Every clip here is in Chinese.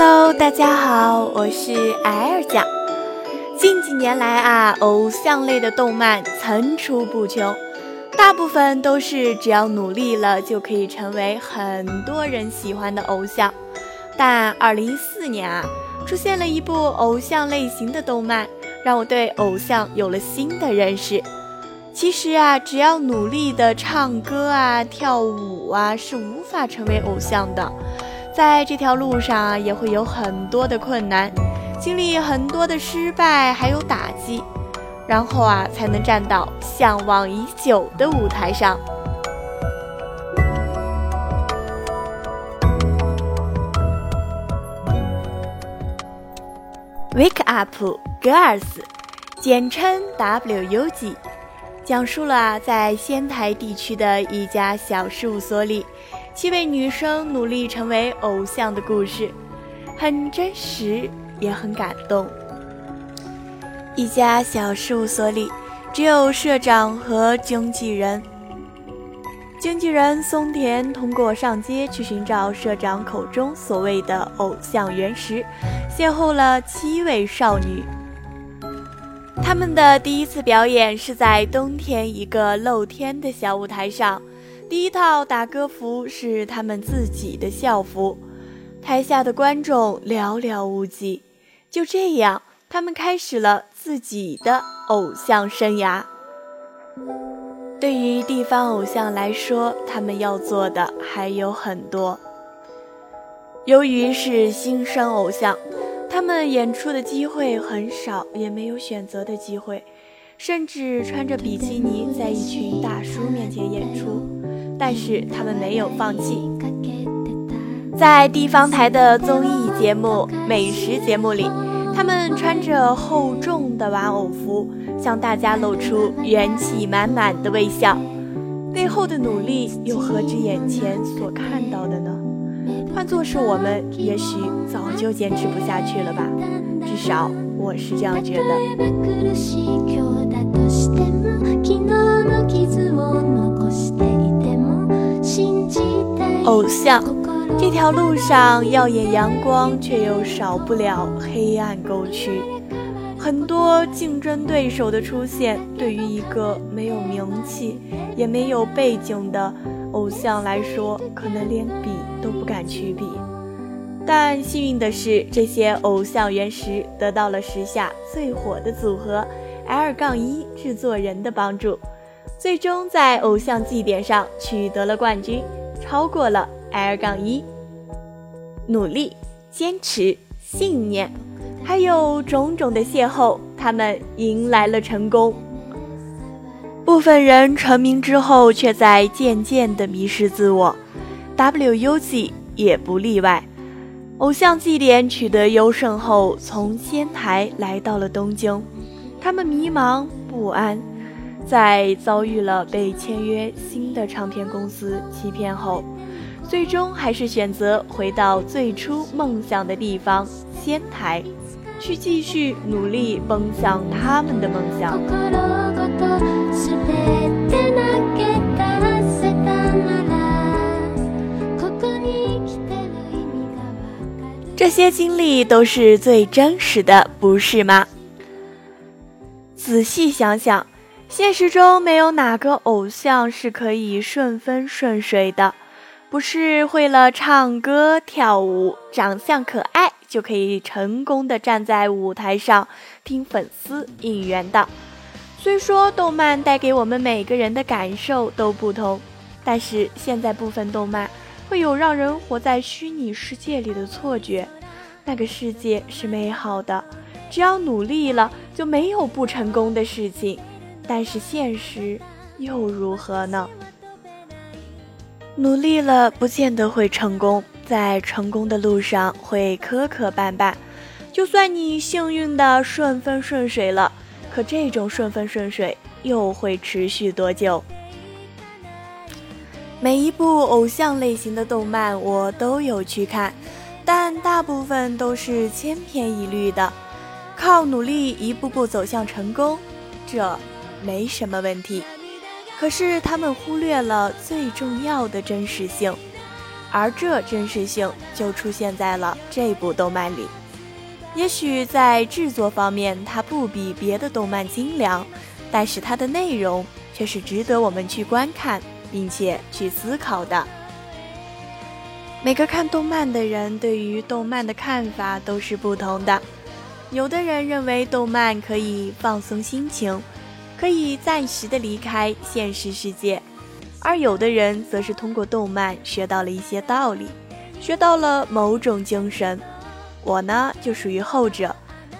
Hello，大家好，我是艾尔酱。近几年来啊，偶像类的动漫层出不穷，大部分都是只要努力了就可以成为很多人喜欢的偶像。但2014年啊，出现了一部偶像类型的动漫，让我对偶像有了新的认识。其实啊，只要努力的唱歌啊、跳舞啊，是无法成为偶像的。在这条路上，也会有很多的困难，经历很多的失败，还有打击，然后啊，才能站到向往已久的舞台上。Wake Up Girls，简称 WUG，讲述了在仙台地区的一家小事务所里。七位女生努力成为偶像的故事，很真实，也很感动。一家小事务所里，只有社长和经纪人。经纪人松田通过上街去寻找社长口中所谓的偶像原石，邂逅了七位少女。他们的第一次表演是在冬天一个露天的小舞台上。第一套打歌服是他们自己的校服，台下的观众寥寥无几。就这样，他们开始了自己的偶像生涯。对于地方偶像来说，他们要做的还有很多。由于是新生偶像，他们演出的机会很少，也没有选择的机会，甚至穿着比基尼在一群大叔面前演出。但是他们没有放弃，在地方台的综艺节目、美食节目里，他们穿着厚重的玩偶服，向大家露出元气满满的微笑。背后的努力又何止眼前所看到的呢？换作是我们，也许早就坚持不下去了吧。至少我是这样觉得。偶像这条路上，耀眼阳光，却又少不了黑暗沟渠。很多竞争对手的出现，对于一个没有名气也没有背景的偶像来说，可能连比都不敢去比。但幸运的是，这些偶像原石得到了时下最火的组合 L 杠一制作人的帮助，最终在偶像祭典上取得了冠军。超过了 L 杠一，努力、坚持、信念，还有种种的邂逅，他们迎来了成功。部分人成名之后，却在渐渐的迷失自我，WUG 也不例外。偶像祭典取得优胜后，从仙台来到了东京，他们迷茫不安。在遭遇了被签约新的唱片公司欺骗后，最终还是选择回到最初梦想的地方仙台，去继续努力奔向他们的梦想。这些经历都是最真实的，不是吗？仔细想想。现实中没有哪个偶像是可以顺风顺水的，不是为了唱歌跳舞、长相可爱就可以成功的站在舞台上听粉丝应援的。虽说动漫带给我们每个人的感受都不同，但是现在部分动漫会有让人活在虚拟世界里的错觉，那个世界是美好的，只要努力了。就没有不成功的事情。但是现实又如何呢？努力了不见得会成功，在成功的路上会磕磕绊绊。就算你幸运的顺风顺水了，可这种顺风顺水又会持续多久？每一部偶像类型的动漫我都有去看，但大部分都是千篇一律的，靠努力一步步走向成功，这没什么问题。可是他们忽略了最重要的真实性，而这真实性就出现在了这部动漫里。也许在制作方面它不比别的动漫精良，但是它的内容却是值得我们去观看。并且去思考的。每个看动漫的人对于动漫的看法都是不同的。有的人认为动漫可以放松心情，可以暂时的离开现实世界，而有的人则是通过动漫学到了一些道理，学到了某种精神。我呢就属于后者。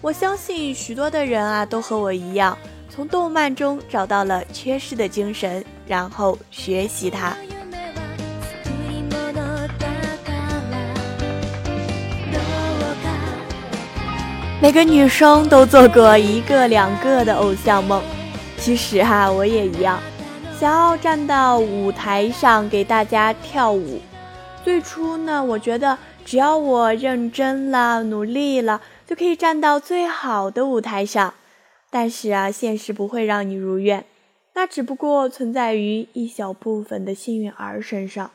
我相信许多的人啊都和我一样。从动漫中找到了缺失的精神，然后学习它。每个女生都做过一个两个的偶像梦，其实哈，我也一样，想要站到舞台上给大家跳舞。最初呢，我觉得只要我认真了、努力了，就可以站到最好的舞台上。但是啊，现实不会让你如愿，那只不过存在于一小部分的幸运儿身上。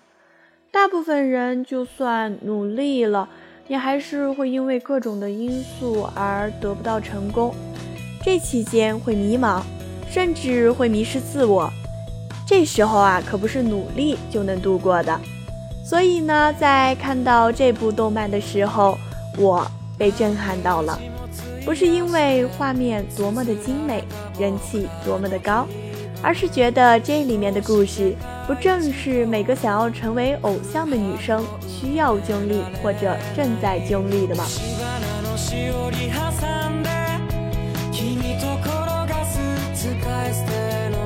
大部分人就算努力了，也还是会因为各种的因素而得不到成功。这期间会迷茫，甚至会迷失自我。这时候啊，可不是努力就能度过的。所以呢，在看到这部动漫的时候，我被震撼到了。不是因为画面多么的精美，人气多么的高，而是觉得这里面的故事，不正是每个想要成为偶像的女生需要经历或者正在经历的吗？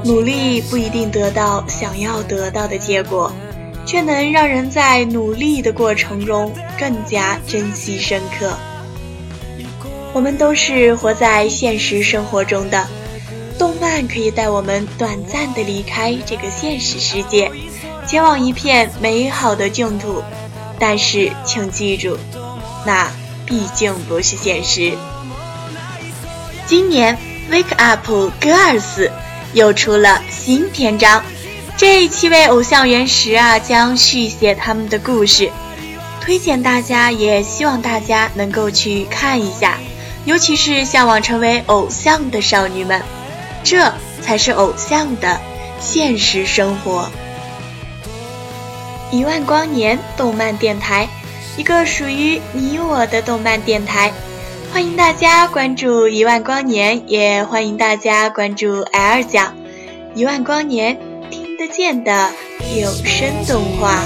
努力不一定得到想要得到的结果，却能让人在努力的过程中更加珍惜深刻。我们都是活在现实生活中的，动漫可以带我们短暂的离开这个现实世界，前往一片美好的净土。但是，请记住，那毕竟不是现实。今年《Wake Up Girls》又出了新篇章，这七位偶像原石啊将续写他们的故事，推荐大家，也希望大家能够去看一下。尤其是向往成为偶像的少女们，这才是偶像的现实生活。一万光年动漫电台，一个属于你我的动漫电台，欢迎大家关注一万光年，也欢迎大家关注 L 角一万光年听得见的有声动画。